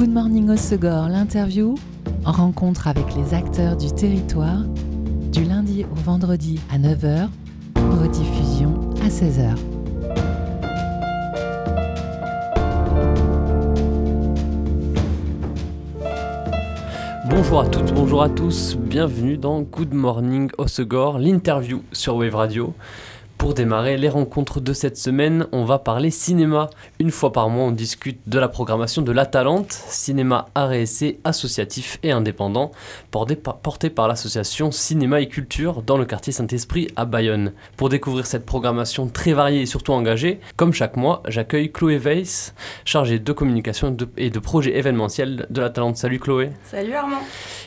Good Morning au Segor, l'interview, rencontre avec les acteurs du territoire, du lundi au vendredi à 9h, rediffusion à 16h. Bonjour à toutes, bonjour à tous, bienvenue dans Good Morning Osegor, l'interview sur Wave Radio. Pour démarrer les rencontres de cette semaine, on va parler cinéma. Une fois par mois, on discute de la programmation de La Talente, cinéma art et essai associatif et indépendant, porté par, l'association Cinéma et Culture dans le quartier Saint-Esprit à Bayonne. Pour découvrir cette programmation très variée et surtout engagée, comme chaque mois, j'accueille Chloé Weiss, chargée de communication et de projets événementiels de La Talente. Salut Chloé. Salut Armand.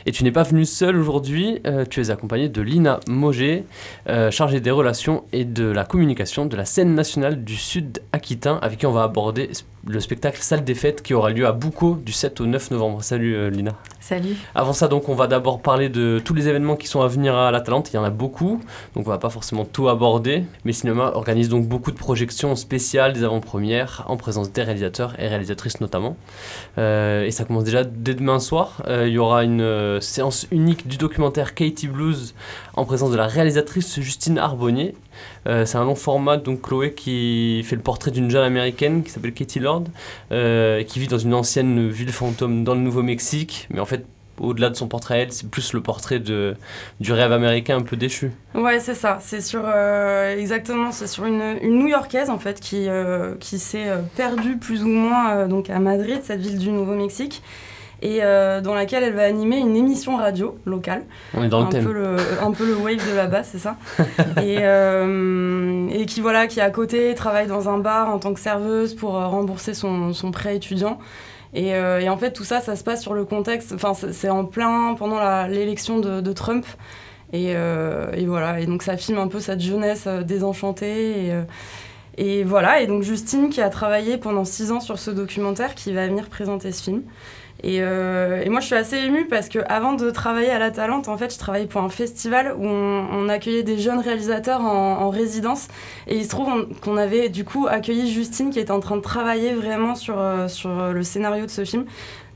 Et tu n'es pas venue seule aujourd'hui, euh, tu es accompagnée de Lina Moget, euh, chargée des relations et de la communication de la scène nationale du Sud Aquitain, avec qui on va aborder le spectacle Salle des Fêtes qui aura lieu à Boucau du 7 au 9 novembre. Salut euh, Lina. Salut. Avant ça, donc, on va d'abord parler de tous les événements qui sont à venir à la Talente. Il y en a beaucoup, donc on va pas forcément tout aborder. Mais Cinéma organise donc beaucoup de projections spéciales, des avant-premières, en présence des réalisateurs et réalisatrices notamment. Euh, et ça commence déjà dès demain soir. Euh, il y aura une séance unique du documentaire Katie Blues en présence de la réalisatrice Justine Arbonnier. c'est un long format, donc Chloé qui fait le portrait d'une jeune américaine qui s'appelle Katie Lord euh, qui vit dans une ancienne ville fantôme dans le Nouveau-Mexique. Mais en fait, au-delà de son portrait elle, c'est plus le portrait du rêve américain un peu déchu. Ouais, c'est ça. C'est sur euh, exactement, c'est sur une, une New-Yorkaise en fait qui, euh, qui s'est perdue plus ou moins donc à Madrid, cette ville du Nouveau-Mexique et euh, dans laquelle elle va animer une émission radio locale. On est dans le un thème. Peu le, un peu le wave de là-bas, c'est ça. et, euh, et qui, voilà, qui à côté travaille dans un bar en tant que serveuse pour euh, rembourser son, son prêt étudiant. Et, et, en fait, tout ça, ça se passe sur le contexte, enfin, c'est en plein pendant l'élection de, de, Trump. Et, et, voilà, et donc ça filme un peu cette jeunesse désenchantée. Et, et voilà, et donc Justine qui a travaillé pendant six ans sur ce documentaire qui va venir présenter ce film. Euh, et, moi, je suis assez émue parce que avant de travailler à La Talente, en fait, je travaillais pour un festival où on, accueillait des jeunes réalisateurs en, résidence. Et il se trouve qu'on avait du coup accueilli Justine qui était en train de travailler vraiment sur, euh, sur le scénario de ce film.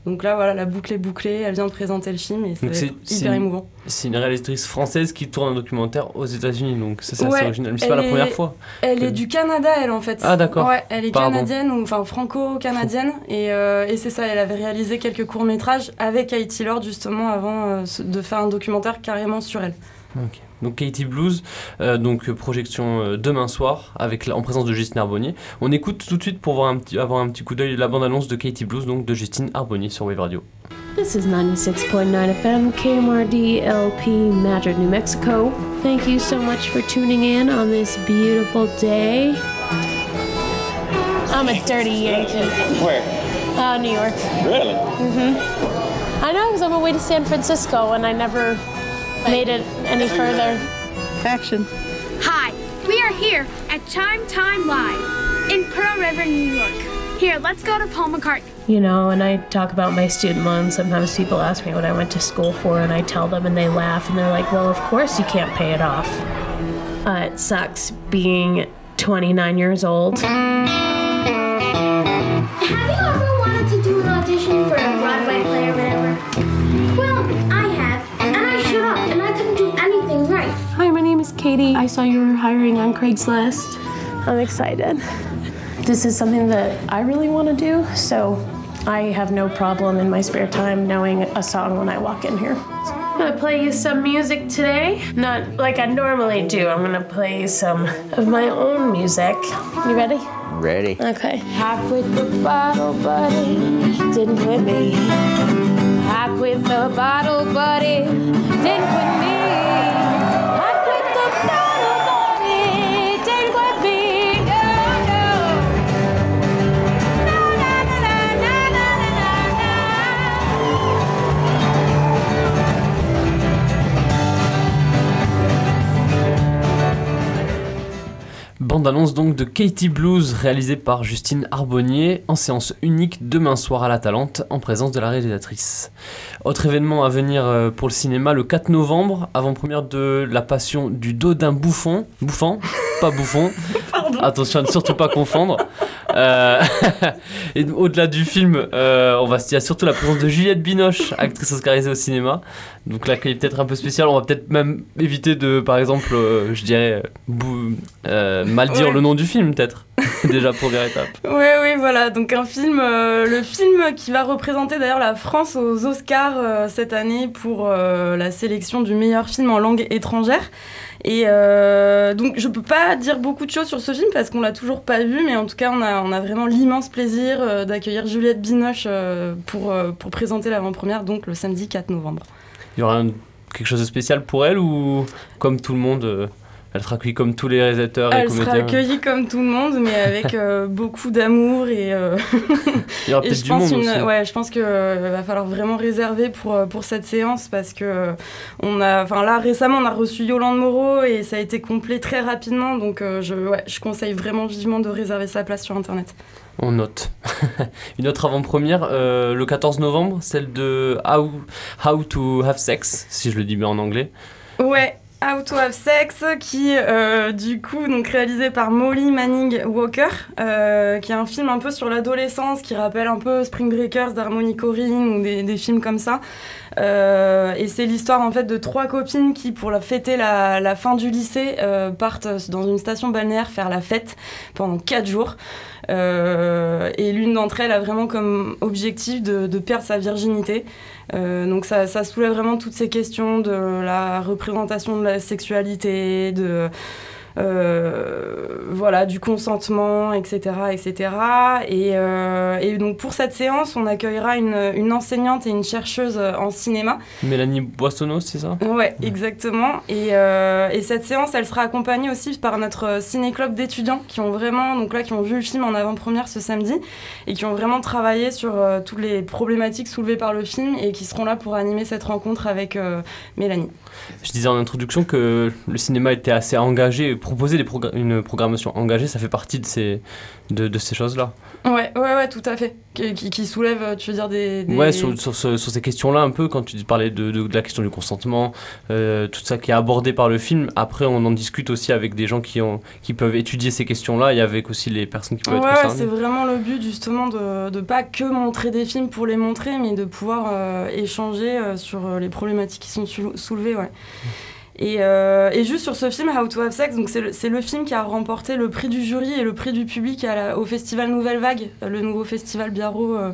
Donc là, voilà, la boucle est bouclée, elle vient de présenter le film et c'est hyper émouvant. C'est une réalisatrice française qui tourne un documentaire aux États-Unis, donc c'est assez original. Mais c'est pas la première fois. Elle est du Canada, elle en fait. Ah d'accord. Ouais, elle est canadienne, ou enfin franco-canadienne, et, euh, et c'est ça, elle avait réalisé quelques courts-métrages avec Haïti Lord justement avant euh, de faire un documentaire carrément sur elle. Ok. Donc Katie Blues, euh, donc projection euh, demain soir avec en présence de Justine Arbonnier. On écoute tout de suite pour voir un petit, avoir un petit coup d'œil la bande-annonce de Katie Blues, donc de Justine Arbonnier sur Wave Radio. This is 96.9 FM KMRD LP Madrid, New Mexico. Thank you so much for tuning in on this beautiful day. I'm a dirty Yankee. Where? Uh, New York. Really? Mm-hmm. I know I was on my way to San Francisco and I never made it any further. Action. Hi, we are here at Chime Time Live in Pearl River, New York. Here, let's go to Paul McCartney. You know, and I talk about my student loans. Sometimes people ask me what I went to school for, and I tell them, and they laugh, and they're like, well, of course you can't pay it off. Uh, it sucks being 29 years old. Katie. I saw you were hiring on Craigslist. I'm excited. This is something that I really want to do, so I have no problem in my spare time knowing a song when I walk in here. I'm gonna play you some music today. Not like I normally do. I'm gonna play you some of my own music. You ready? Ready. Okay. I quit the bottle, buddy. Didn't quit me. I quit the bottle, buddy. Didn't quit me. Bande-annonce donc de Katie Blues réalisée par Justine Arbonnier en séance unique demain soir à la Talente en présence de la réalisatrice. Autre événement à venir euh, pour le cinéma le 4 novembre, avant-première de La Passion du dos d'un bouffon. Bouffant Pas bouffon. Pardon. Attention à ne surtout pas confondre. Euh, et au-delà du film, euh, on va, il y a surtout la présence de Juliette Binoche, actrice oscarisée au cinéma. Donc l'accueil est peut-être un peu spécial. On va peut-être même éviter de, par exemple, euh, je dirais, bou- mal dire Ouais. le nom du film, peut-être. Déjà, première étape. Oui, oui, voilà. Donc un film, le film qui va représenter d'ailleurs la France aux Oscars cette année pour la sélection du meilleur film en langue étrangère. Et euh, donc je peux pas dire beaucoup de choses sur ce film parce qu'on l'a toujours pas vu, mais en tout cas on a, vraiment l'immense plaisir euh, d'accueillir Juliette Binoche euh, pour, pour présenter l'avant-première, donc le samedi 4 novembre. Il y aura un- quelque chose de spécial pour elle ou comme tout le monde, elle sera accueillie comme tous les réalisateurs et Elle sera comédiens accueillie comme tout le monde, mais avec euh, beaucoup d'amour et, euh, Il y aura Et peut-être je du pense, monde une- aussi. ouais, je pense qu'il va falloir vraiment réserver pour, euh, pour cette séance parce que euh, on a, enfin là récemment on a reçu Yolande Moreau et ça a été complet très rapidement donc euh, je, ouais, je conseille vraiment vivement de réserver sa place sur internet. On note. Une autre avant-première, euh, le 14 novembre, celle de How, How to Have Sex, si je le dis bien en anglais. Ouais. To Have Sex, qui euh, du coup donc réalisé par Molly Manning Walker, euh, qui est un film un peu sur l'adolescence, qui rappelle un peu Spring Breakers d'Harmony Korine ou des films comme ça. Euh, et c'est l'histoire en fait de trois copines qui, pour fêter la, fin du lycée, euh, partent dans une station balnéaire faire la fête pendant quatre jours. Euh, et l'une d'entre elles a vraiment comme objectif de, perdre sa virginité. Euh, donc ça, ça soulève vraiment toutes ces questions de la représentation de la sexualité, de euh, voilà du consentement, etc., etc. Et, euh, et donc pour cette séance, on accueillera une, une enseignante et une chercheuse en cinéma. Mélanie Boissonneau, c'est ça? Ouais, exactement. Et, euh, et cette séance, elle sera accompagnée aussi par notre ciné-club d'étudiants qui ont vraiment, donc là, qui ont vu le film en avant-première ce samedi et qui ont vraiment travaillé sur euh, toutes les problématiques soulevées par le film et qui seront là pour animer cette rencontre avec euh, Mélanie. Je disais en introduction que le cinéma était assez engagé, proposer des une programmation engagée, ça fait partie de ces, de, de ces choses-là. Ouais, ouais, ouais, tout à fait. Qui, qui, soulève, euh, tu veux dire, des. des- Ouais, sur, sur, ce- sur ces questions-là, un peu, quand tu parlais de, de- de la question du consentement, euh, tout ça qui est abordé par le film, après on en discute aussi avec des gens qui, ont, qui peuvent étudier ces questions-là et avec aussi les personnes qui peuvent Ouais, être ouais, concernées. c'est vraiment le but justement de, de pas que montrer des films pour les montrer, mais de pouvoir euh, échanger euh, sur les problématiques qui sont sou- soulevées. Ouais. Et, euh, et juste sur ce film, How to Have Sex, donc c'est le, film qui a remporté le prix du jury et le prix du public à la- au festival Nouvelle Vague, le nouveau festival Biarro. euh,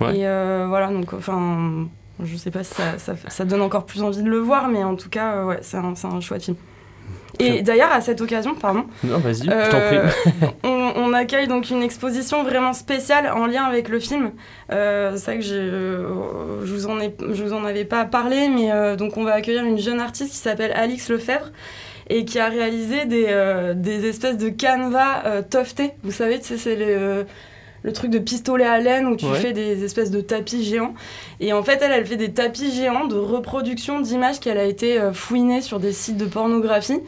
Ouais. Et euh, voilà, donc enfin, je sais pas si ça, ça, ça donne encore plus envie de le voir, mais en tout cas, euh, ouais, c'est un, c'est un chouette film. Et d'ailleurs, à cette occasion, pardon, Non, vas-y, je t'en prie. euh, on, on accueille donc une exposition vraiment spéciale en lien avec le film. Euh, c'est vrai que euh, je vous en ai, je vous en avais pas parlé, mais euh, donc on va accueillir une jeune artiste qui s'appelle Alix Lefebvre et qui a réalisé des, des espèces de canevas tuftés. Vous savez, tu sais, c'est les, le truc de pistolet à laine où tu Ouais. fais des espèces de tapis géants. Et en fait, elle, elle fait des tapis géants de reproduction d'images qu'elle a été euh, fouinée sur des sites de pornographie,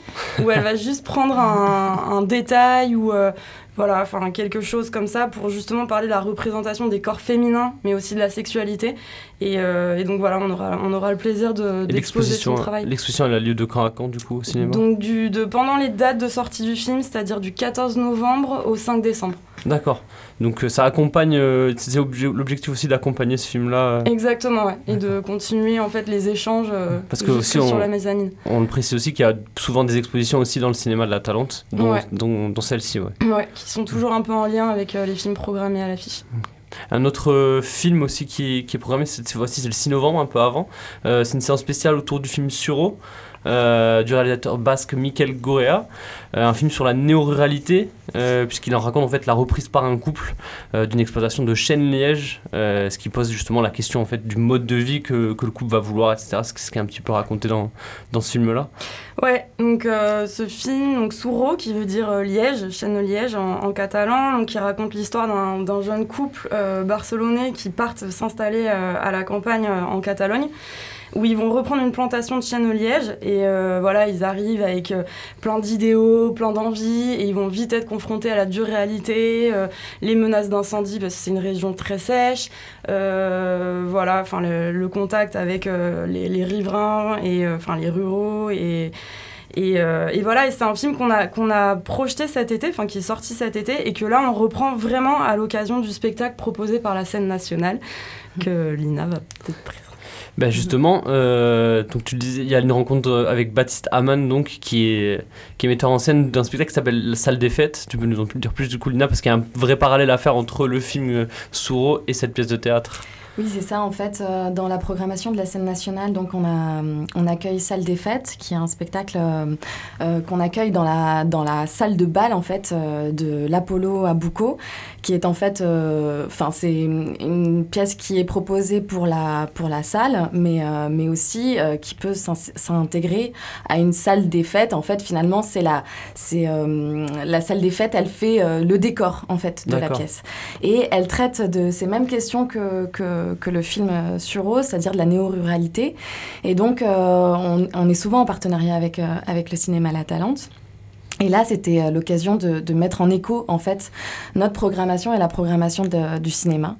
où elle va juste prendre un, un détail ou euh, voilà, enfin quelque chose comme ça pour justement parler de la représentation des corps féminins, mais aussi de la sexualité. Et, euh, et donc voilà, on aura, on aura le plaisir de, d'exposer son travail. l'exposition, elle a lieu de quand à quand, du coup, au cinéma? Donc du, de, pendant les dates de sortie du film, c'est-à-dire du 14 novembre au 5 décembre. D'accord. Donc euh, ça accompagne, euh, c'est obje- l'objectif aussi d'accompagner ce film-là. euh, Exactement, ouais. Et de continuer en fait les échanges Parce que jusque aussi, on- sur la mezzanine. On le précise aussi qu'il y a souvent des expositions aussi dans le cinéma de la Talente, dont, Ouais. dont, dont celle-ci, ouais. Ouais, qui sont toujours un peu en lien avec les films programmés à l'affiche. Un autre euh, film aussi qui est, qui est programmé, cette fois-ci c'est le 6 novembre, un peu avant. Euh, c'est une séance spéciale autour du film Suro, euh, du réalisateur basque Mikel Gorea. Euh, un film sur la néo-ruralité, euh, puisqu'il en raconte en fait la reprise par un couple d'une exploitation de chêne liège, ce qui pose justement la question en fait du mode de vie que, que le couple va vouloir, etc. Ce qui est un petit peu raconté dans, dans ce film-là. Ouais, donc ce film, donc Souro, qui veut dire Liège, chaîne de Liège en, catalan, qui raconte l'histoire d'un jeune couple barcelonais qui partent s'installer à la campagne en Catalogne où ils vont reprendre une plantation de chêne au liège et euh, voilà ils arrivent avec euh, plein d'idéaux, plein d'envies et ils vont vite être confrontés à la dure réalité, euh, les menaces d'incendie parce que c'est une région très sèche, voilà enfin le, contact avec les, riverains et enfin les ruraux et et voilà, et c'est un film qu'on a, qu'on a projeté cet été, enfin qui est sorti cet été, et que là on reprend vraiment à l'occasion du spectacle proposé par la scène nationale, que Lina va peut-être présenter. Ben justement, euh, donc tu disais, il y a une rencontre avec Baptiste Hamann, donc, qui est, qui metteur en scène d'un spectacle qui s'appelle La Salle des Fêtes. Tu peux nous en dire plus du coup, Lina, parce qu'il y a un vrai parallèle à faire entre le film euh, Souro et cette pièce de théâtre. Oui, c'est ça. En fait, euh, dans la programmation de la scène nationale, donc on, a, on accueille Salle des Fêtes, qui est un spectacle euh, euh, qu'on accueille dans la, dans la salle de bal en fait euh, de l'Apollo à Boucau, qui est en fait, enfin c'est une pièce qui est proposée pour la, pour la salle, mais, euh, mais aussi euh, qui peut s'in- s'intégrer à une salle des fêtes. En fait, finalement, c'est la, c'est euh, la salle des fêtes. Elle fait euh, le décor en fait de la pièce. Et elle traite de ces mêmes questions que, que, que le film euh, Suro, c'est-à-dire de la néo-ruralité. Et donc, euh, on, on est souvent en partenariat avec, euh, avec le cinéma La Talente. Et là, c'était euh, l'occasion de, de mettre en écho, en fait, notre programmation et la programmation du cinéma.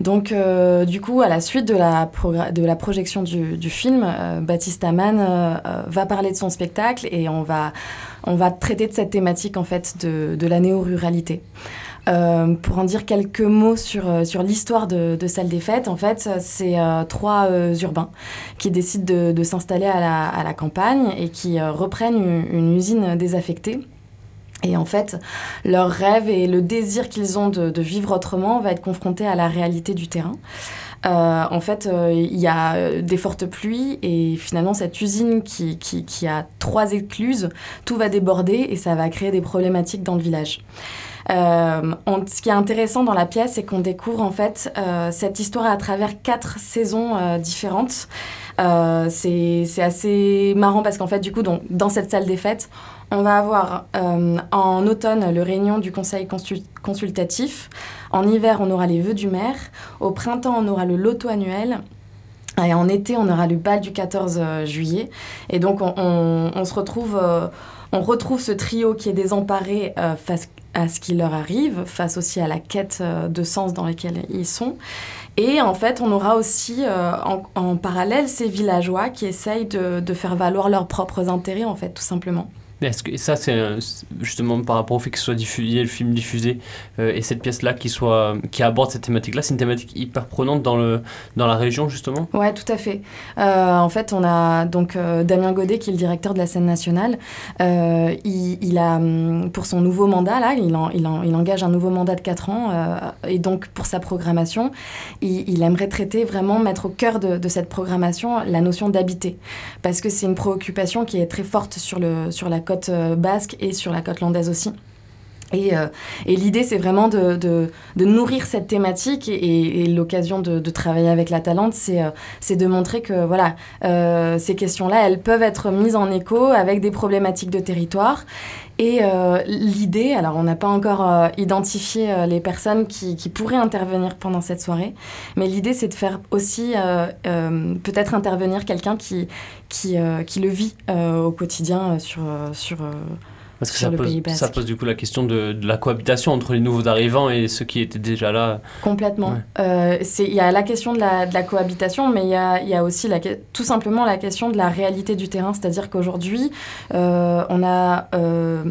Donc, euh, du coup, à la suite de la, de la projection du, du film, euh, Baptiste Amann euh, euh, va parler de son spectacle et on va, on va traiter de cette thématique, en fait, de, de la néo-ruralité. Euh, pour en dire quelques mots sur, euh, sur l'histoire de, de Salle des Fêtes, en fait, c'est euh, trois urbains qui décident de, s'installer à la, campagne et qui reprennent une, usine désaffectée. Et en fait, leur rêve et le désir qu'ils ont de, vivre autrement va être confronté à la réalité du terrain. En fait, il y a des fortes pluies et finalement, cette usine qui a trois écluses, tout va déborder et ça va créer des problématiques dans le village. Euh, ce qui est intéressant dans la pièce, c'est qu'on découvre en fait euh, cette histoire à travers quatre saisons euh, différentes. C'est assez marrant parce qu'en fait, du coup, dans cette salle des fêtes, on va avoir en automne le réunion du conseil consul- consultatif. En hiver, on aura les vœux du maire. Au printemps, on aura le loto annuel. Et en été, on aura le bal du 14 juillet. Et donc, on, se retrouve, on retrouve ce trio qui est désemparé euh, face à ce qui leur arrive, face aussi à la quête euh, de sens dans laquelle ils sont. Et en fait, on aura aussi euh, en, parallèle ces villageois qui essayent de faire valoir leurs propres intérêts, en fait, tout simplement. Est-ce que et ça, c'est justement par rapport au fait que ce soit diffusé, le film diffusé, euh, et cette pièce-là qui, soit, qui aborde cette thématique-là, c'est une thématique hyper prenante dans, le, dans la région, justement? Ouais, tout à fait. Euh, en fait, on a donc euh, Damien Godet, qui est le directeur de la scène nationale. Il, a, hum, pour son nouveau mandat, là, il, il, il engage un nouveau mandat de 4 ans. et donc, pour sa programmation, il aimerait traiter vraiment, mettre au cœur de, de cette programmation la notion d'habiter. Parce que c'est une préoccupation qui est très forte sur, le, sur la côte euh, basque et sur la côte landaise aussi. Et, euh, et l'idée, c'est vraiment de, de, de nourrir cette thématique et, et- et l'occasion de, de travailler avec la Talente, c'est euh, de montrer que voilà, euh, ces questions-là, elles peuvent être mises en écho avec des problématiques de territoire. Et euh, l'idée, alors on n'a pas encore euh, identifié euh, les personnes qui, qui pourraient intervenir pendant cette soirée, mais l'idée c'est de faire aussi peut-être intervenir quelqu'un qui, qui, qui le vit au quotidien sur, sur, Parce que Sur ça le pose, Pays ça basque. pose du coup la question de, de la cohabitation entre les nouveaux arrivants et ceux qui étaient déjà là. Complètement. Ouais. Euh, Il y a la question de la, de la cohabitation, mais il y a, y a aussi la, tout simplement la question de la réalité du terrain. C'est-à-dire qu'aujourd'hui, euh, on a euh,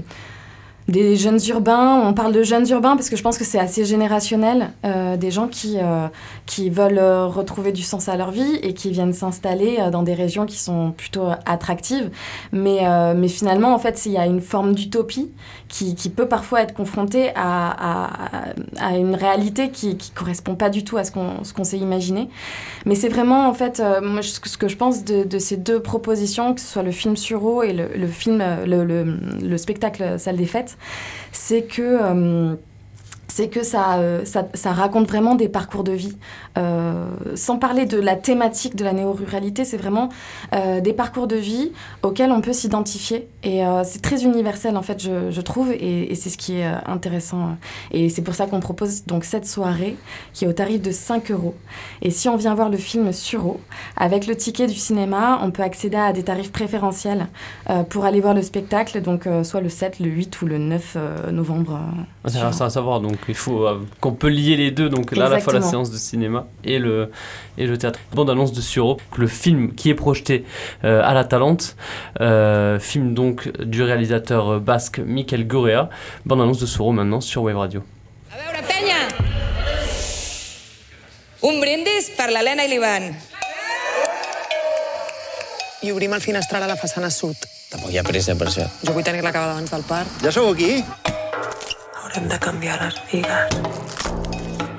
des jeunes urbains, on parle de jeunes urbains parce que je pense que c'est assez générationnel, euh, des gens qui, euh, qui veulent euh, retrouver du sens à leur vie et qui viennent s'installer dans des régions qui sont plutôt attractives. Mais, mais finalement, en fait, il y a une forme d'utopie qui, peut parfois être confrontée à, une réalité qui ne correspond pas du tout à ce qu'on qu'on s'est imaginé. Mais c'est vraiment, en fait, euh, ce que je pense de, ces deux propositions, que ce soit le film Suro et le, film, euh, le spectacle Salle des Fêtes, c'est que... euh, c'est que ça, euh, ça, ça raconte vraiment des parcours de vie. Euh, sans parler de la thématique de la néo-ruralité, c'est vraiment euh, des parcours de vie auxquels on peut s'identifier. Et c'est très universel, en fait, je, je trouve, et, et c'est ce qui est intéressant. Et c'est pour ça qu'on propose donc cette soirée qui est au tarif de 5 euros. Et si on vient voir le film Suro, avec le ticket du cinéma, on peut accéder à des tarifs préférentiels pour aller voir le spectacle, donc soit le 7, le 8 ou le 9 euh, novembre. euh, Intéressant à savoir. Donc, il faut euh, qu'on peut lier les deux, donc là à la fois la séance de cinéma et le, et le théâtre. Bande annonce de Suro, le film qui est projeté euh, à la Talente, euh, film donc du réalisateur euh, basque Mikel Gorea. Bande annonce de Suro maintenant sur Wave Radio. A veure, penya! Un brindis per l'Helena i l'Ivan. I obrim el finestral a la façana sud. Tampoc hi ha pressa per això. Jo vull tenir-la acabada abans del parc. Ja sou aquí? Haurem de canviar les bigues.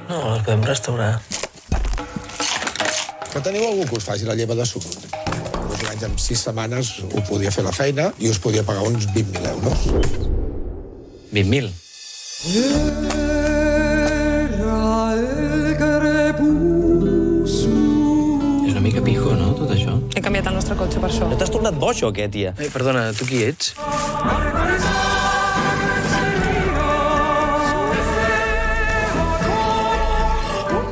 No, les podem restaurar. Que teniu algú que us faci la lleva de suc? Dos anys en sis setmanes ho podia fer la feina i us podia pagar uns 20.000 euros. 20.000. És una mica pijo, no, tot això? He canviat el nostre cotxe per això. No t'has tornat boig o què, tia? Ai, perdona, tu qui ets?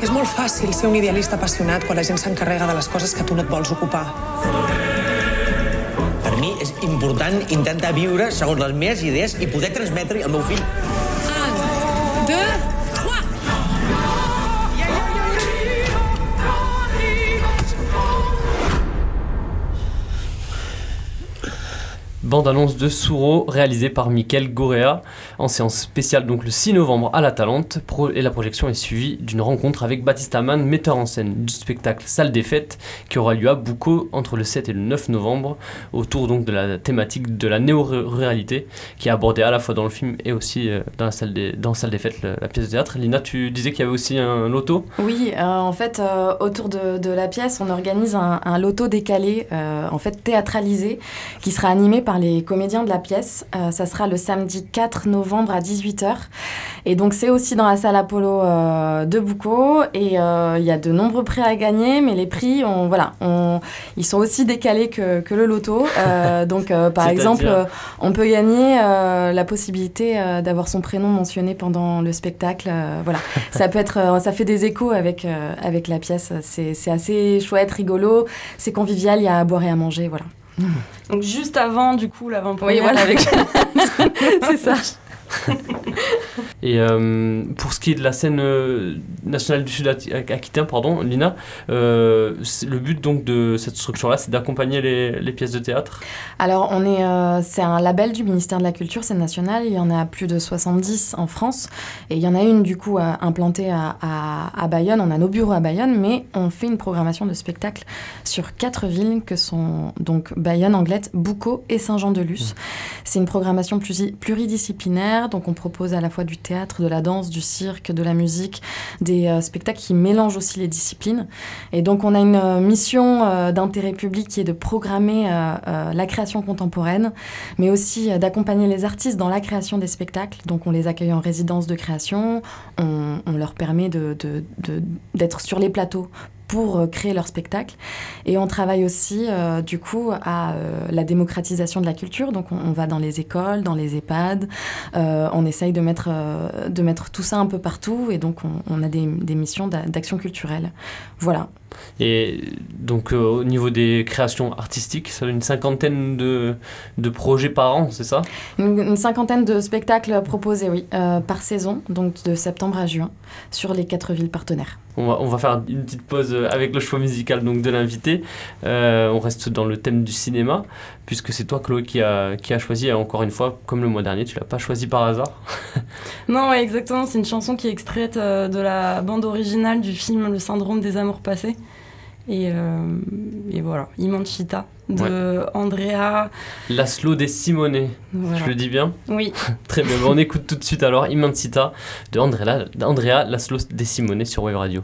És molt fàcil ser un idealista apassionat quan la gent s'encarrega de les coses que tu no et vols ocupar. Per mi és important intentar viure segons les meves idees i poder transmetre al meu fill. Bande-annonce de Souro réalisée par Mikel Gorea en séance spéciale donc le 6 novembre à la Talente et la projection est suivie d'une rencontre avec Baptiste Amann, metteur en scène du spectacle Salle des Fêtes qui aura lieu à Boucau entre le 7 et le 9 novembre autour donc de la thématique de la néo-ruralité qui est abordée à la fois dans le film et aussi euh, dans la salle des, dans Salle des Fêtes, la pièce de théâtre. Lina, tu disais qu'il y avait aussi un loto? Oui, euh, en fait, euh, autour de, la pièce, on organise un, loto décalé, en fait théâtralisé, qui sera animé par les comédiens de la pièce. Ça sera le samedi 4 novembre à 18h. Et donc, c'est aussi dans la salle Apollo euh, de Boucau. Et euh, il y a de nombreux prix à gagner, mais les prix, on, voilà, on, ils sont aussi décalés que, que le loto. Euh, donc, euh, par exemple, euh, on peut gagner euh, la possibilité euh, d'avoir son prénom mentionné pendant le spectacle. euh, voilà, ça peut être, euh, ça fait des échos avec euh, avec la pièce. C'est c'est assez chouette, rigolo, c'est convivial. Il y a à boire et à manger, voilà. Donc juste avant, du coup, l'avant-première Oui, voilà. avec... c'est ça. Et euh, pour ce qui est de la scène euh, nationale du Sud-Aquitain, pardon, Lina, euh, le but donc de cette structure-là, c'est d'accompagner les, les pièces de théâtre? Alors, on est, c'est un label du ministère de la Culture, c'est national. Il y en a plus de 70 en France. Et il y en a une, du coup, à- implantée à, à, à Bayonne. On a nos bureaux à Bayonne, mais on fait une programmation de spectacles sur quatre villes que sont donc Bayonne, Anglette, Boucau et Saint-Jean-de-Luz. C'est une programmation plus- Donc, on propose à la fois du théâtre, de la danse, du cirque, de la musique, des euh, spectacles qui mélangent aussi les disciplines. Et donc, on a une euh, mission euh, d'intérêt public qui est de programmer la création contemporaine, mais aussi d'accompagner les artistes dans la création des spectacles. Donc, on les accueille en résidence de création, on, leur permet d'être sur les plateaux pour euh, créer leur spectacle. Et on travaille aussi, euh, du coup, à euh, la démocratisation de la culture. Donc, on, on va dans les écoles, dans les EHPAD, euh, on essaye de mettre, de mettre tout ça un peu partout. Et donc, on, on a des, des missions d'a- d'action culturelle. Voilà. Et donc au niveau des créations artistiques, ça une cinquantaine de, de projets par an, c'est ça? Une, une cinquantaine de spectacles proposés, oui, par saison, donc de septembre à juin, sur les quatre villes partenaires. on va, on va faire une petite pause euh, avec le choix musical donc, de l'invité. Euh, on reste dans le thème du cinéma, puisque c'est toi Chloé qui a, qui a choisi, et encore une fois, comme le mois dernier, tu l'as pas choisi par hasard. Non, ouais, exactement. C'est une chanson qui est extraite euh, de la bande originale du film Le syndrome des amours passés. Et, euh, et voilà, Imanchita de Andrea. Laszlo De Simone, Voilà. je le dis bien Oui. Très bien, on écoute tout de suite alors Immensita de Andrea, d'Andrea Laszlo De Simone sur Wave Radio.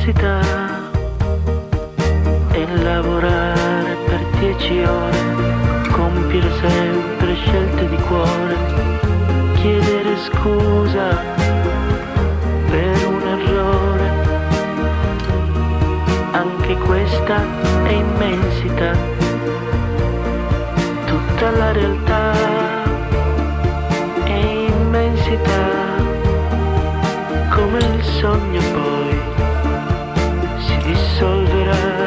Immensità e lavorare per dieci ore, compiere sempre scelte di cuore, chiedere scusa per un errore. Anche questa è immensità, tutta la realtà è immensità, come il sogno poi si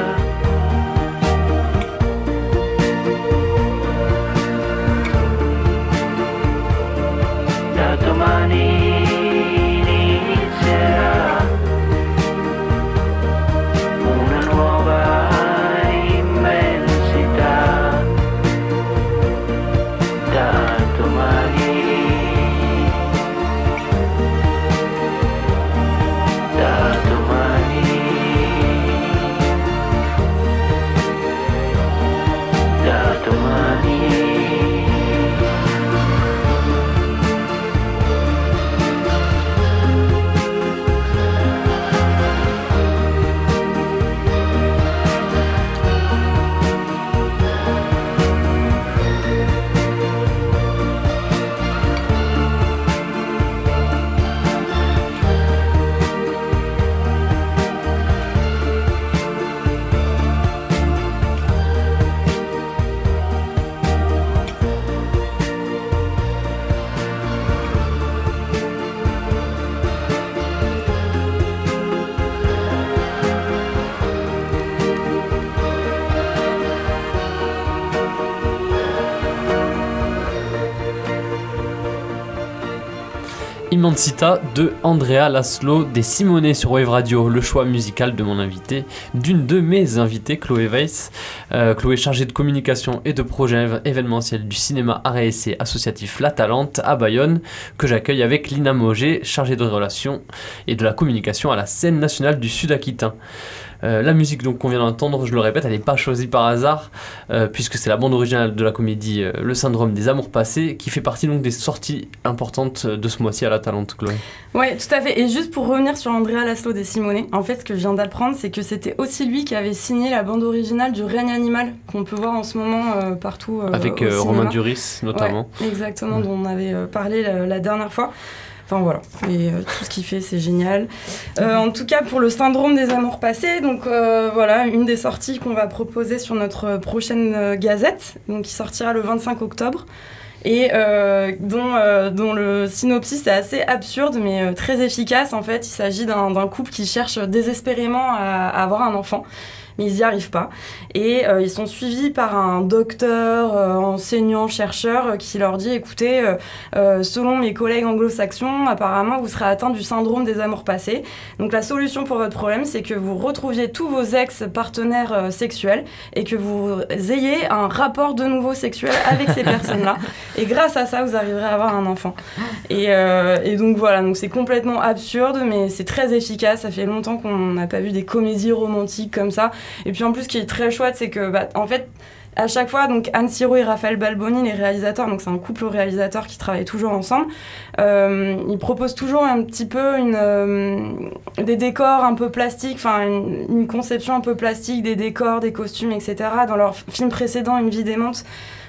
Immensita de Andrea Laszlo des Simone sur Wave Radio, le choix musical de mon invité, d'une de mes invitées, Chloé Weiss. Euh, Chloé chargée de communication et de projet événementiel du cinéma essai associatif La Talente à Bayonne, que j'accueille avec Lina Moget, chargée de relations et de la communication à la scène nationale du Sud-Aquitain. Euh, la musique donc qu'on vient d'entendre, je le répète, elle n'est pas choisie par hasard, euh, puisque c'est la bande originale de la comédie euh, Le syndrome des amours passés, qui fait partie donc des sorties importantes de ce mois-ci à la Talente, Chloé. Ouais, tout à fait. Et juste pour revenir sur Andrea Laszlo de Simone, en fait, ce que je viens d'apprendre, c'est que c'était aussi lui qui avait signé la bande originale du règne animal qu'on peut voir en ce moment partout. Avec Romain. Duris notamment. Ouais, exactement, dont on avait parlé la, la dernière fois. Enfin voilà, euh, tout ce qu'il fait, c'est génial. Euh, en tout cas, pour le syndrome des amours passés, donc euh, voilà, une des sorties qu'on va proposer sur notre prochaine gazette, qui sortira le 25 octobre. Et dont, le synopsis est assez absurde mais très efficace. En fait, il s'agit d'un couple qui cherche désespérément à avoir un enfant mais ils n'y arrivent pas. Et euh, ils sont suivis par un docteur, euh, enseignant, chercheur euh, qui leur dit écoutez, selon mes collègues anglo-saxons, apparemment vous serez atteint du syndrome des amours passés. Donc la solution pour votre problème, c'est que vous retrouviez tous vos ex-partenaires sexuels et que vous ayez un rapport de nouveau sexuel avec ces personnes-là. Et grâce à ça, vous arriverez à avoir un enfant. Et, euh, et donc voilà, donc c'est complètement absurde, mais c'est très efficace. Ça fait longtemps qu'on n'a pas vu des comédies romantiques comme ça. Et puis en plus, ce qui est très chouette, c'est que, bah, en fait, à chaque fois, donc Anne Siro et Raphaël Balboni, les réalisateurs, donc c'est un couple réalisateur qui travaille toujours ensemble, euh, ils proposent toujours un petit peu une, euh, des décors un peu plastiques, enfin une, une conception un peu plastique des décors, des costumes, etc. Dans leur film précédent, Une vie démente,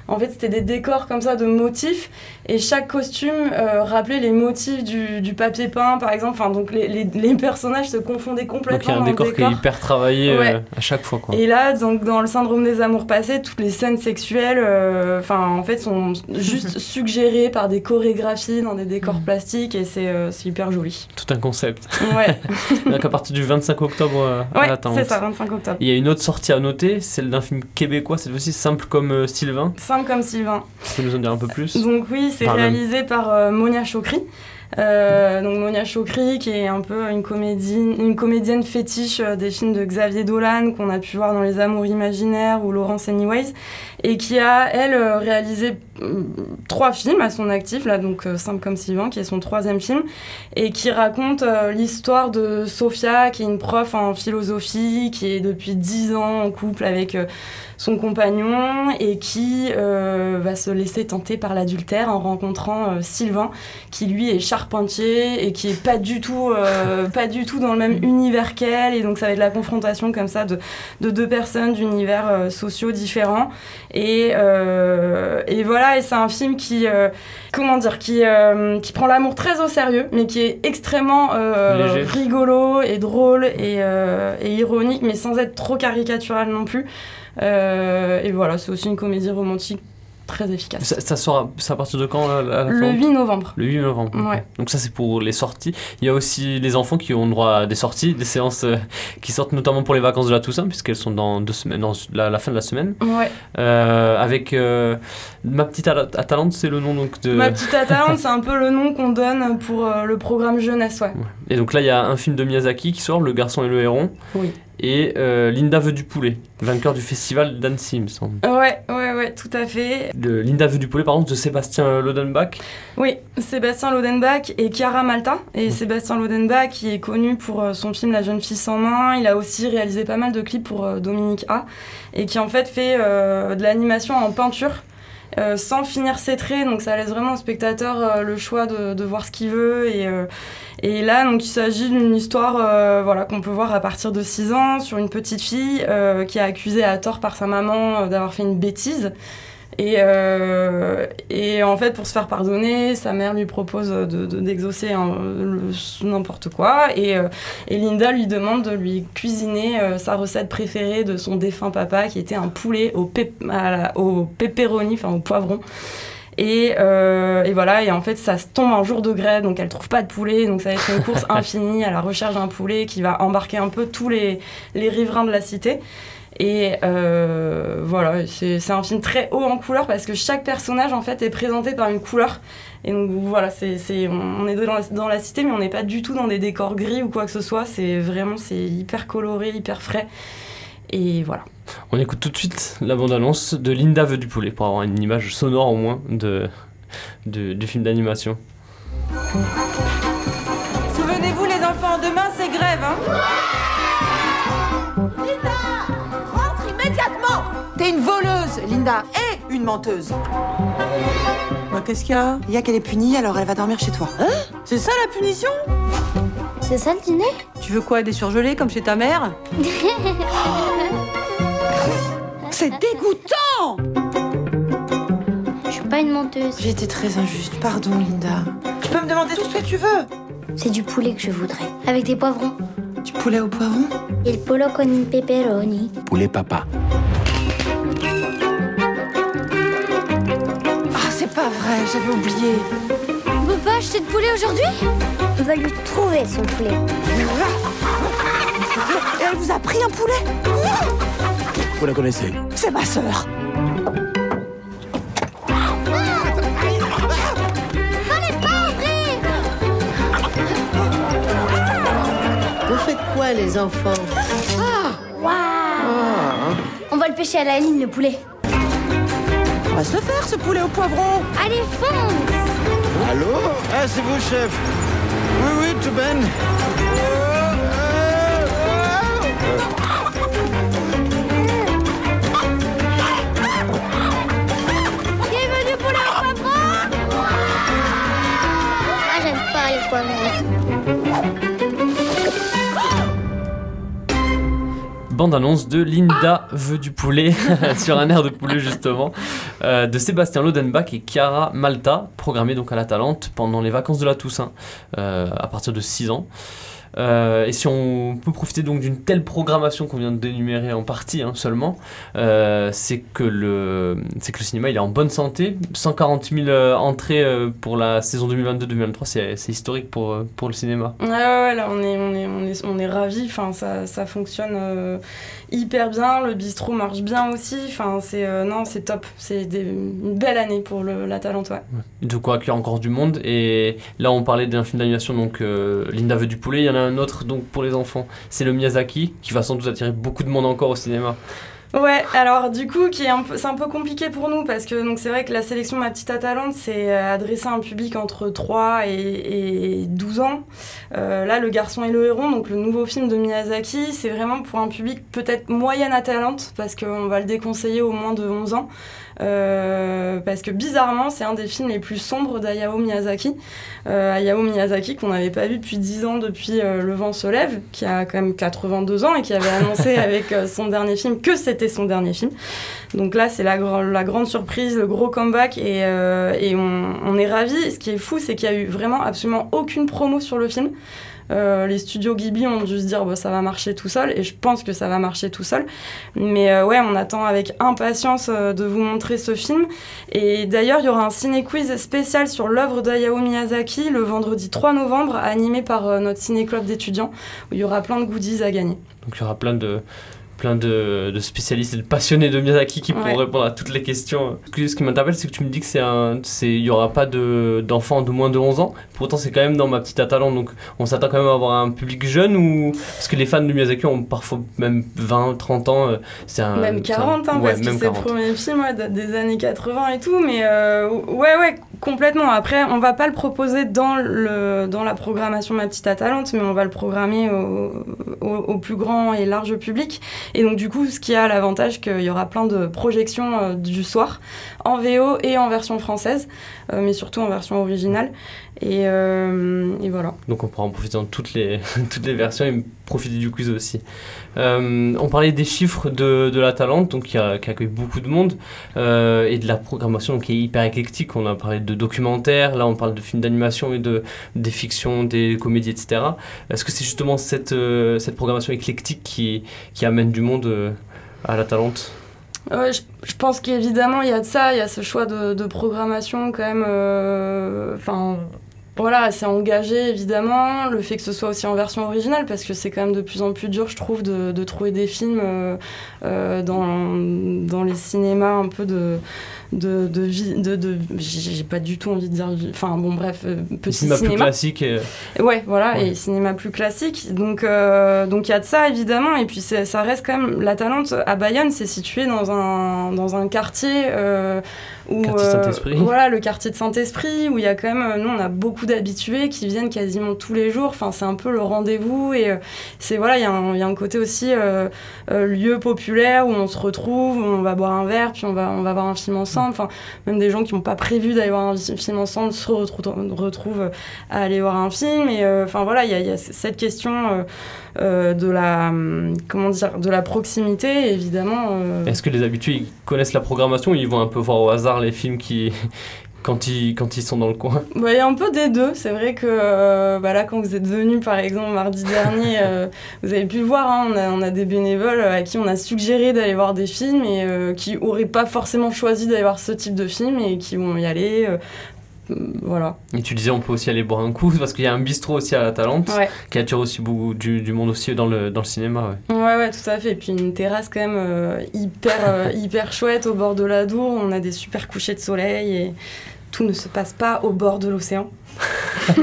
en fait, c'était des décors comme ça de motifs, et chaque costume euh, rappelait les motifs du, du papier peint, par exemple. Enfin, donc les, les, les personnages se confondaient Donc il y complètement a un décor qui est hyper travaillé Ouais. euh, à chaque fois. Quoi. et là, donc, dans le syndrome des amours passés, toutes les scènes sexuelles, euh, enfin, en fait, sont juste suggérées par des chorégraphies dans des décors plastiques et c'est euh, hyper joli. Tout un concept. Ouais, Donc à partir du 25 octobre euh, à ouais c'est ça, 25 octobre. Il y a une autre sortie à noter, celle d'un film québécois, cette fois-ci simple comme euh, Sylvain. Simple comme Sylvain. Tu peux nous en dire un peu plus? Donc oui, c'est réalisé par euh, Monia Chokri. Euh, donc Monia Chokri, qui est un peu une comédienne, une comédienne fétiche euh, des films de Xavier Dolan qu'on a pu voir dans Les Amours imaginaires ou Laurence Anyways, et qui a elle réalisé euh, trois films à son actif, là donc Simple comme Sylvain, qui est son troisième film, et qui raconte euh, l'histoire de Sophia, qui est une prof en philosophie, qui est depuis dix ans en couple avec euh, son compagnon et qui euh, va se laisser tenter par l'adultère en rencontrant euh, Sylvain, qui lui est charpentier et qui est pas du tout, euh, pas du tout dans le même univers qu'elle. Et donc ça va être la confrontation comme ça de, de deux personnes d'univers sociaux différents. Et, et voilà, et c'est un film qui, comment dire, qui, qui prend l'amour très au sérieux, mais qui est extrêmement rigolo et drôle et, et ironique, mais sans être trop caricatural non plus. Euh, et voilà, c'est aussi une comédie romantique très efficace. Ça, ça sort à, partir de quand là, la- la Le fin 8 novembre. Le 8 novembre. Donc ça c'est pour les sorties. Il y a aussi les enfants qui ont droit à des sorties, des séances euh, qui sortent notamment pour les vacances de la Toussaint puisqu'elles sont dans deux semaines, dans la, la fin de la semaine. Ouais. Euh, avec euh, ma petite At- Atalante, c'est le nom donc de. Ma petite Atalante, c'est un peu le nom qu'on donne pour le programme jeunesse, ouais. Et donc là il y a un film de Miyazaki qui sort, Le Garçon et le Héron. Oui. Et euh, Linda veut du poulet, vainqueur du festival d'Annecy, il me semble. Ouais, ouais, ouais, tout à fait. De Linda veut du poulet, par exemple, de Sébastien Lodenbach. Oui, Sébastien Lodenbach et Chiara Malta. Et Sébastien Lodenbach, qui est connu pour euh, son film La jeune fille sans main, il a aussi réalisé pas mal de clips pour euh, Dominique A. Et qui en fait fait euh, de l'animation en peinture. Euh, sans finir ses traits, donc ça laisse vraiment au spectateur euh, le choix de, voir ce qu'il veut. Et, euh, et là, donc, il s'agit d'une histoire voilà, qu'on peut voir à partir de 6 ans sur une petite fille qui est accusée à tort par sa maman d'avoir fait une bêtise. Et, euh, et en fait, pour se faire pardonner, sa mère lui propose de- de- d'exaucer un- le- n'importe quoi. Et, euh, et Linda lui demande de lui cuisiner euh, sa recette préférée de son défunt papa, qui était un poulet au, la- au pepperoni, enfin au poivron. Et, euh, et voilà, et en fait, ça se tombe un jour de grève, donc elle trouve pas de poulet, donc ça va être une course infinie à la recherche d'un poulet qui va embarquer un peu tous les, les riverains de la cité. Et euh, voilà, c'est un film très haut en couleur parce que chaque personnage en fait est présenté par une couleur. Et donc voilà, c'est on est dans la, cité, mais on n'est pas du tout dans des décors gris ou quoi que ce soit. C'est vraiment c'est hyper coloré, hyper frais. Et voilà. On écoute tout de suite la bande-annonce de Linda veut du poulet pour avoir une image sonore au moins de- du film d'animation. T'es une voleuse, Linda, et une menteuse. Bah, Qu'est-ce qu'il y a? Il y a qu'elle est punie, alors elle va dormir chez toi. Hein? C'est ça la punition? C'est ça le dîner? Tu veux quoi, des surgelés comme chez ta mère? C'est dégoûtant Je suis pas une menteuse. J'ai été très injuste, pardon, Linda. Tu peux me demander tout ce que tu veux. C'est du poulet que je voudrais. Avec des poivrons. Du poulet au poivron? Il polo con un pepperoni. Poulet papa. Pas vrai, j'avais oublié. On peut pas acheter de poulet aujourd'hui? On va lui trouver son poulet. Et elle vous a pris un poulet? Vous la connaissez? C'est ma sœur. Vous faites quoi, les enfants? Waouh On va le pêcher à la ligne, le poulet. On va se le faire, ce poulet au poivron. Allez, fonce Allô Ah, c'est vous, chef Oui, oui, tout ben. Bienvenue poulet au poivron Ah, j'aime pas les poivrons. Bande-annonce de Linda veut du poulet, sur un air de poulet justement, euh, de Sébastien Lodenbach et Chiara Malta, programmée donc à la Talente pendant les vacances de la Toussaint, euh, à partir de 6 ans. Euh, et si on peut profiter donc d'une telle programmation qu'on vient de dénumérer en partie hein, seulement, euh, c'est que le c'est que le cinéma il est en bonne santé. 140 000 euh, entrées pour la saison 2022-2023, c'est historique pour pour le cinéma. Ouais, ouais, ouais, là on est, on est, on est, on est ravis, enfin, ça, ça fonctionne euh, hyper bien, le bistrot marche bien aussi, enfin, c'est, non, c'est top, c'est une belle année pour le, la Talente, ouais. De quoi accueillir encore du monde. Et là, on parlait d'un film d'animation, donc Linda veut du poulet. Il y en a un autre donc pour les enfants. C'est le Miyazaki, qui va sans doute attirer beaucoup de monde encore au cinéma. Ouais, alors du coup, qui est un peu, c'est un peu compliqué pour nous parce que donc c'est vrai que la sélection Ma Petite Atalante, c'est euh, adressé à un public entre 3 et, et 12 ans. Euh, là, Le Garçon et le Héron, donc le nouveau film de Miyazaki, c'est vraiment pour un public peut-être moyenne Atalante parce qu'on va le déconseiller au moins de 11 ans. Euh, parce que bizarrement, c'est un des films les plus sombres d'Ayao Miyazaki. Euh, Hayao Miyazaki qu'on n'avait pas vu depuis 10 ans depuis euh, Le vent se lève, qui a quand même 82 ans et qui avait annoncé avec euh, son dernier film que c'était son dernier film. Donc là, c'est la, gra- la grande surprise, le gros comeback et, et on, on est ravis. Ce qui est fou, c'est qu'il y a eu vraiment absolument aucune promo sur le film. Euh, les studios Ghibli ont dû se dire bah, ça va marcher tout seul et je pense que ça va marcher tout seul. Mais euh, ouais, on attend avec impatience euh, de vous montrer ce film. Et d'ailleurs, il y aura un ciné-quiz spécial sur l'œuvre d'Hayao Miyazaki le vendredi 3 novembre, animé par notre ciné-club d'étudiants, où il y aura plein de goodies à gagner. Donc il y aura plein de plein de, de spécialistes et de passionnés de Miyazaki qui pourront répondre à toutes les questions. Ce qui- Ce qui m'interpelle, c'est que tu me dis que c'est un, c'est, il y aura pas de, d'enfants de moins de 11 ans. Pourtant, c'est quand même dans ma petite Atalante, donc on s'attend quand même à avoir un public jeune ou parce que les fans de Miyazaki ont parfois même 20, 30 ans. euh, C'est un, même c'est un- 40, hein, ouais, parce que même c'est le 40. premier film ouais, des années 80 et tout, mais euh, ouais, ouais, complètement. Après, on va pas le proposer dans, le, dans la programmation Ma Petite Atalante, mais on va le programmer au, au, au plus grand et large public. Et donc, du coup, ce qui a l'avantage qu'il y aura plein de projections euh, du soir, en VO et en version française, euh, mais surtout en version originale. Et, euh, et voilà. Donc on pourra en profiter dans toutes les, toutes les versions et profiter du quiz aussi. Euh, on parlait des chiffres de, de la Talente, donc qui, a- qui accueille beaucoup de monde, euh, et de la programmation qui est hyper éclectique. On a parlé de documentaires, là on parle de films d'animation et de, des fictions, des comédies, etc. Est-ce que c'est justement cette, cette programmation éclectique qui, qui amène du monde à la Talente? Ouais, je, je pense qu'évidemment, il y a de ça, il y a ce choix de, de programmation quand même. euh, Enfin, voilà, c'est engagé évidemment. Le fait que ce soit aussi en version originale, parce que c'est quand même de plus en plus dur, je trouve, de, trouver des films euh, euh, dans, dans les cinémas un peu de. De, de, vie- de, de- j'ai pas du tout envie de dire. Enfin, bon, bref, euh, petit cinéma plus cinéma. classique. et- Ouais, voilà, Ouais. et cinéma plus classique. Donc, euh, donc il y a de ça évidemment, et puis ça reste quand même la Talente à Bayonne, c'est situé dans un dans un quartier euh, où Quartier Saint-Esprit. voilà le quartier de Saint-Esprit où il y a quand même euh, nous on a beaucoup d'habitués qui viennent quasiment tous les jours. Enfin, c'est un peu le rendez-vous et euh, c'est voilà il y, a un- il y a un côté aussi euh, euh, lieu populaire où on se retrouve, où on va boire un verre, puis on va on va voir un film ensemble. Même des gens qui n'ont pas prévu d'aller voir un fi- film ensemble se retrou- retrouvent à aller voir un film. Et euh, enfin voilà, il y, a- cette question euh, euh, de la hum, comment dire de la proximité, évidemment. Est-ce que les habitués connaissent la programmation ils vont un peu voir au hasard les films qui, quand, ils, quand ils sont dans le coin Il y a un peu des deux. C'est vrai que euh, bah là, quand vous êtes venu, par exemple, mardi dernier, euh, vous avez pu le voir, hein, on, a, on a des bénévoles à qui on a suggéré d'aller voir des films et euh, qui n'auraient pas forcément choisi d'aller voir ce type de film et qui vont y aller. Euh, voilà. Et tu disais, on peut aussi aller boire un coup, parce qu'il y a un bistrot aussi à la Talente, Ouais. qui attire aussi beaucoup du, du monde aussi dans le, dans le cinéma. Ouais. Ouais, ouais, tout à fait. Et puis une terrasse quand même euh, hyper, euh, hyper chouette au bord de la Dour. On a des super couchers de soleil et tout ne se passe pas au bord de l'océan.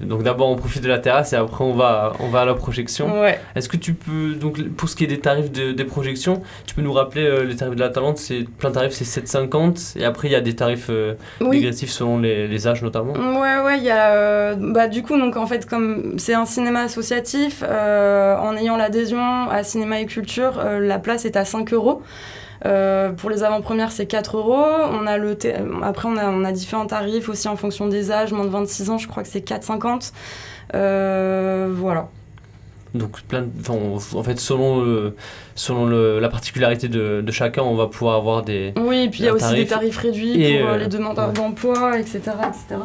donc d'abord, on profite de la terrasse et après, on va, on va à la projection. Ouais. Est-ce que tu peux, donc pour ce qui est des tarifs de- des projections, tu peux nous rappeler euh, les tarifs de la Talente C'est plein tarif, c'est 7,50 et après, il y a des tarifs euh, Oui. dégressifs selon les, les âges notamment. Ouais, ouais, il y a. euh, bah, du coup, donc en fait, comme c'est un cinéma associatif, euh, en ayant l'adhésion à Cinéma et Culture, la place est à 5 euros. Euh, pour les avant-premières, c'est 4 euros. On a le Après, on a, on a différents tarifs aussi en fonction des âges. Moins de 26 ans, je crois que c'est 4,50. Euh, voilà. Donc plein de- enfin, on- en fait, selon, le- selon le- la particularité de, de chacun, on va pouvoir avoir des. Oui, et puis il y a aussi des tarif tarifs réduits et, pour euh, euh, les demandeurs ouais. d'emploi, etc. etc.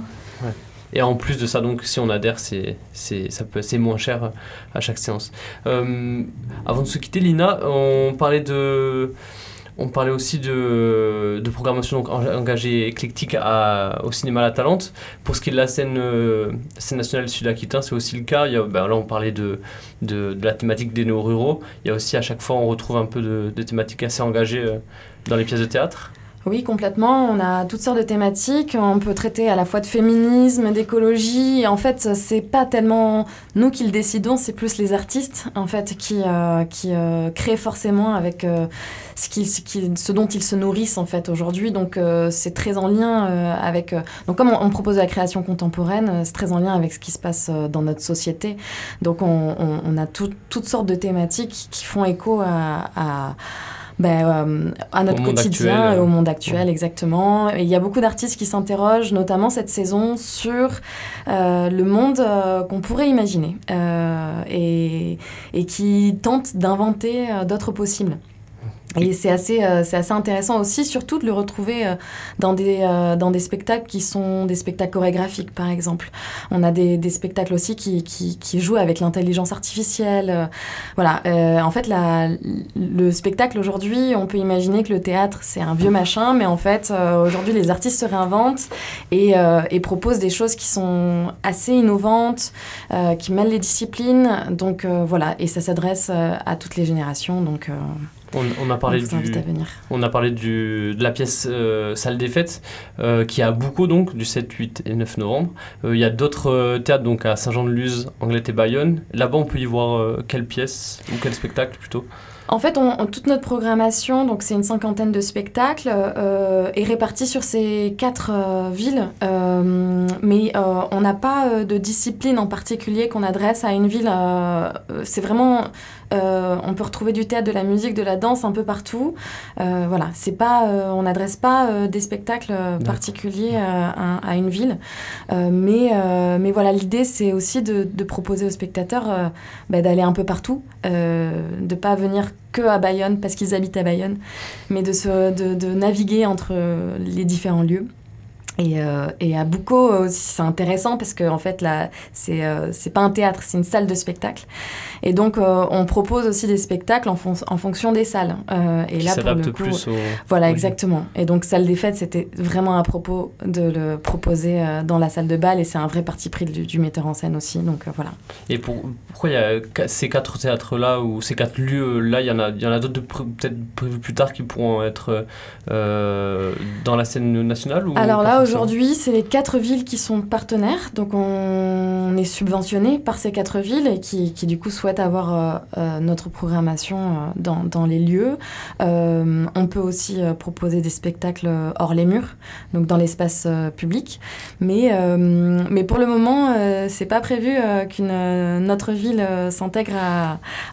Et en plus de ça, donc, si on adhère, c'est, c'est, ça peut, c'est moins cher à chaque séance. Euh, avant de se quitter, Lina, on parlait de. On parlait aussi de, de programmation donc, en- engagée éclectique au cinéma La Talente. Pour ce qui est de la scène, euh, scène nationale sud-aquitain, c'est aussi le cas. Il y a, ben, là, on parlait de, de, la thématique des néo-ruraux. Il y a aussi, à chaque fois, on retrouve un peu de, de thématiques assez engagées euh, dans les pièces de théâtre. Oui, complètement. On a toutes sortes de thématiques. On peut traiter à la fois de féminisme, d'écologie. En fait, c'est pas tellement nous qui le décidons, c'est plus les artistes, en fait, qui, euh, qui euh, créent forcément avec euh, ce, dont ils se nourrissent, en fait, aujourd'hui. Donc, c'est très en lien avec... donc, comme on, on propose la création contemporaine, c'est très en lien avec ce qui se passe dans notre société. Donc, on, a tout- toutes sortes de thématiques qui font écho à ben, euh, à notre Au quotidien actuel, et au euh, monde actuel, exactement. Et il y a beaucoup d'artistes qui s'interrogent, notamment cette saison, sur euh, le monde euh, qu'on pourrait imaginer et, et qui tentent d'inventer d'autres possibles. Et c'est assez, euh, c'est assez intéressant aussi, surtout de le retrouver euh, dans, des, euh, dans des spectacles qui sont des spectacles chorégraphiques, par exemple. On a des, des spectacles aussi qui, qui, qui jouent avec l'intelligence artificielle. euh, voilà. Euh, en fait, la, le spectacle aujourd'hui, on peut imaginer que le théâtre, c'est un vieux machin, mais en fait, euh, aujourd'hui, les artistes se réinventent et, et proposent des choses qui sont assez innovantes, qui mêlent les disciplines. Donc voilà, et ça s'adresse à toutes les générations. Donc, On, on a parlé du, à venir. on a parlé du, de la pièce euh, Salle des Fêtes euh, qui est à Boucau donc du 7, 8 et 9 novembre. Euh, Il y a d'autres théâtres donc à Saint-Jean-de-Luz, Anglet et Bayonne. Là-bas on peut y voir quelle pièce ou quel spectacle plutôt? En fait, on, on- toute notre programmation, donc c'est une cinquantaine de spectacles, euh, est répartie sur ces quatre euh, villes. Euh, mais on n'a pas de discipline en particulier qu'on adresse à une ville. c'est vraiment, euh, on peut retrouver du théâtre, de la musique, de la danse un peu partout. Euh, voilà, c'est pas, euh, on n'adresse pas des spectacles particuliers à, à une ville. Mais, mais voilà, l'idée c'est aussi de, de proposer aux spectateurs bah, d'aller un peu partout, de pas venir que à Bayonne parce qu'ils habitent à Bayonne, mais de, se, de, de naviguer entre les différents lieux. Et, euh, et à Boucau aussi, c'est intéressant parce que en fait, là, c'est euh, c'est pas un théâtre, c'est une salle de spectacle. Et donc, euh, on propose aussi des spectacles en, fon- en fonction des salles. Euh, et qui là, pour le s'adapte coup, plus au. voilà, exactement. Et donc, salle des fêtes, c'était vraiment à propos de le proposer euh, dans la salle de bal et c'est un vrai parti pris du, du metteur en scène aussi. Donc, euh, voilà. Et pour, pourquoi il y a ces quatre théâtres-là ou ces quatre lieux-là, il y en a, il y en a d'autres peut-être prévus plus tard qui pourront être dans la scène nationale ou Alors là, aujourd'hui, c'est les quatre villes qui sont partenaires. Donc, on est subventionné par ces quatre villes et qui, qui, du coup, souhaitent avoir euh, euh, notre programmation euh, dans, dans les lieux. On peut aussi proposer des spectacles hors les murs, donc dans l'espace public. Mais, mais pour le moment, c'est pas prévu qu'une notre ville s'intègre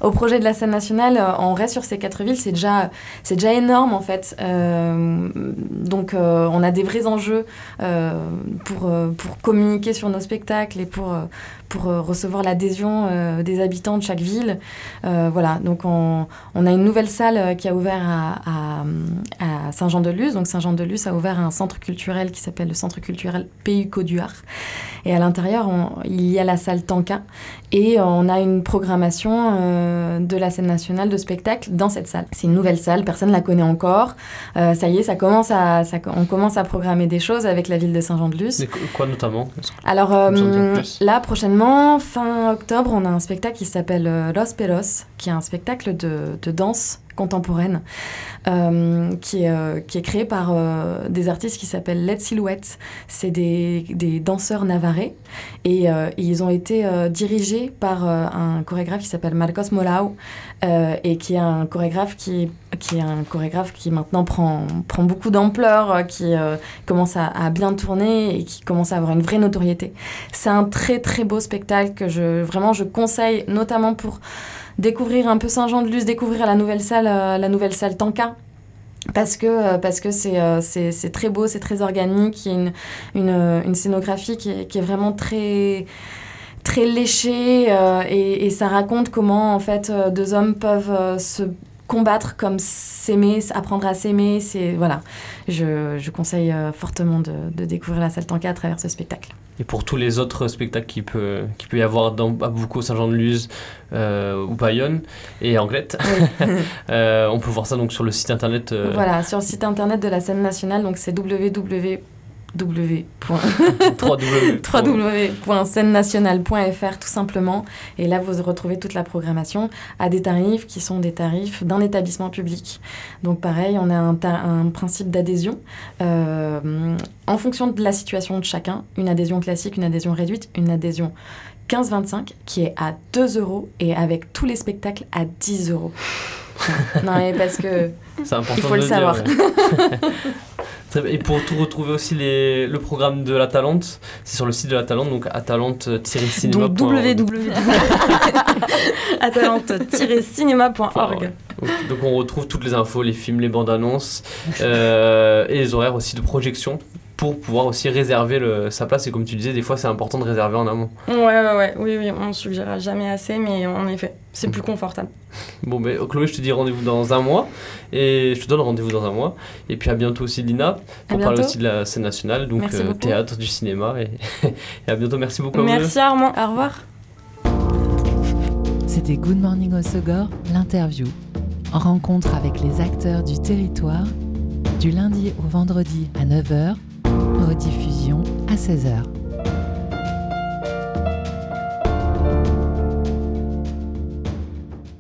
au projet de la scène nationale. On reste sur ces quatre villes, c'est déjà, c'est déjà énorme en fait. Donc, on a des vrais enjeux pour, pour communiquer sur nos spectacles et pour, pour euh, recevoir l'adhésion euh, des habitants de chaque ville. Euh, voilà, donc on, a une nouvelle salle qui a ouvert à, Saint-Jean-de-Luz. Donc Saint-Jean-de-Luz a ouvert un centre culturel qui s'appelle le Centre culturel Pays Coduard. Et à l'intérieur, il y a la salle Tanka. Et euh, on a une programmation euh, de la scène nationale de spectacle dans cette salle. C'est une nouvelle salle, personne ne la connaît encore. Euh, ça y est, ça commence à, ça- on commence à programmer des choses avec la ville de Saint-Jean-de-Luz. Quoi notamment? Alors euh, là, prochainement, fin octobre, on a un spectacle qui s'appelle Los Pelos, qui est un spectacle de, de danse contemporaine, euh, qui, est, euh, qui est créé par euh, des artistes qui s'appellent Let's Silhouette. C'est des, danseurs navarrais et ils ont été dirigés par un chorégraphe qui s'appelle Marcos Molau euh, et qui est un chorégraphe qui, est un chorégraphe qui maintenant prend, beaucoup d'ampleur, qui commence à, à bien tourner et qui commence à avoir une vraie notoriété. C'est un très très beau spectacle que je vraiment je conseille notamment pour découvrir un peu Saint-Jean-de-Luz, découvrir la nouvelle salle, euh, la nouvelle salle Tanka. Parce que euh, parce que c'est euh, c'est très beau, c'est très organique, il y a une, une, scénographie qui est, vraiment très très léchée et, ça raconte comment en fait deux hommes peuvent se combattre comme s'aimer, apprendre à s'aimer. C'est voilà, je, je conseille fortement de, de découvrir la salle Tanka à travers ce spectacle. Et pour tous les autres spectacles qu'il peut, qu'il peut y avoir dans Abuco, Saint-Jean-de-Luz euh, ou Bayonne et Anglette, euh, on peut voir ça donc sur le site internet. euh, Voilà, sur le site internet de la scène nationale, donc c'est www. Www. www.scènenationale.fr tout simplement et là vous retrouvez toute la programmation à des tarifs qui sont des tarifs d'un établissement public donc pareil on a un, principe d'adhésion euh, en fonction de la situation de chacun une adhésion classique une adhésion réduite une adhésion 15-25 qui est à 2 euros et avec tous les spectacles à 10 euros non mais parce que il faut le dire, savoir ouais. Et pour tout retrouver aussi les, le programme de la Talente, c'est sur le site de la Talente, donc atalante-cinéma. Donc www.atalante-cinéma.org. Donc on retrouve toutes les infos, les films, les bandes annonces euh, et les horaires aussi de projection pour pouvoir aussi réserver le- sa place. Et comme tu disais, des fois c'est important de réserver en amont. Ouais, ouais, ouais, oui, oui, on ne suggérera jamais assez, mais en effet, c'est plus confortable. Bon, mais Chloé, je te dis rendez-vous dans un mois et je te donne rendez-vous dans un mois. Et puis à bientôt aussi, Lina, pour parler aussi de la scène nationale, donc euh, théâtre, du cinéma. Et, et à bientôt. Merci beaucoup. à vous deux. Merci Armand, au revoir. C'était Good Morning Osogor, l'interview. En rencontre avec les acteurs du territoire, du lundi au vendredi à 9h, rediffusion à 16h.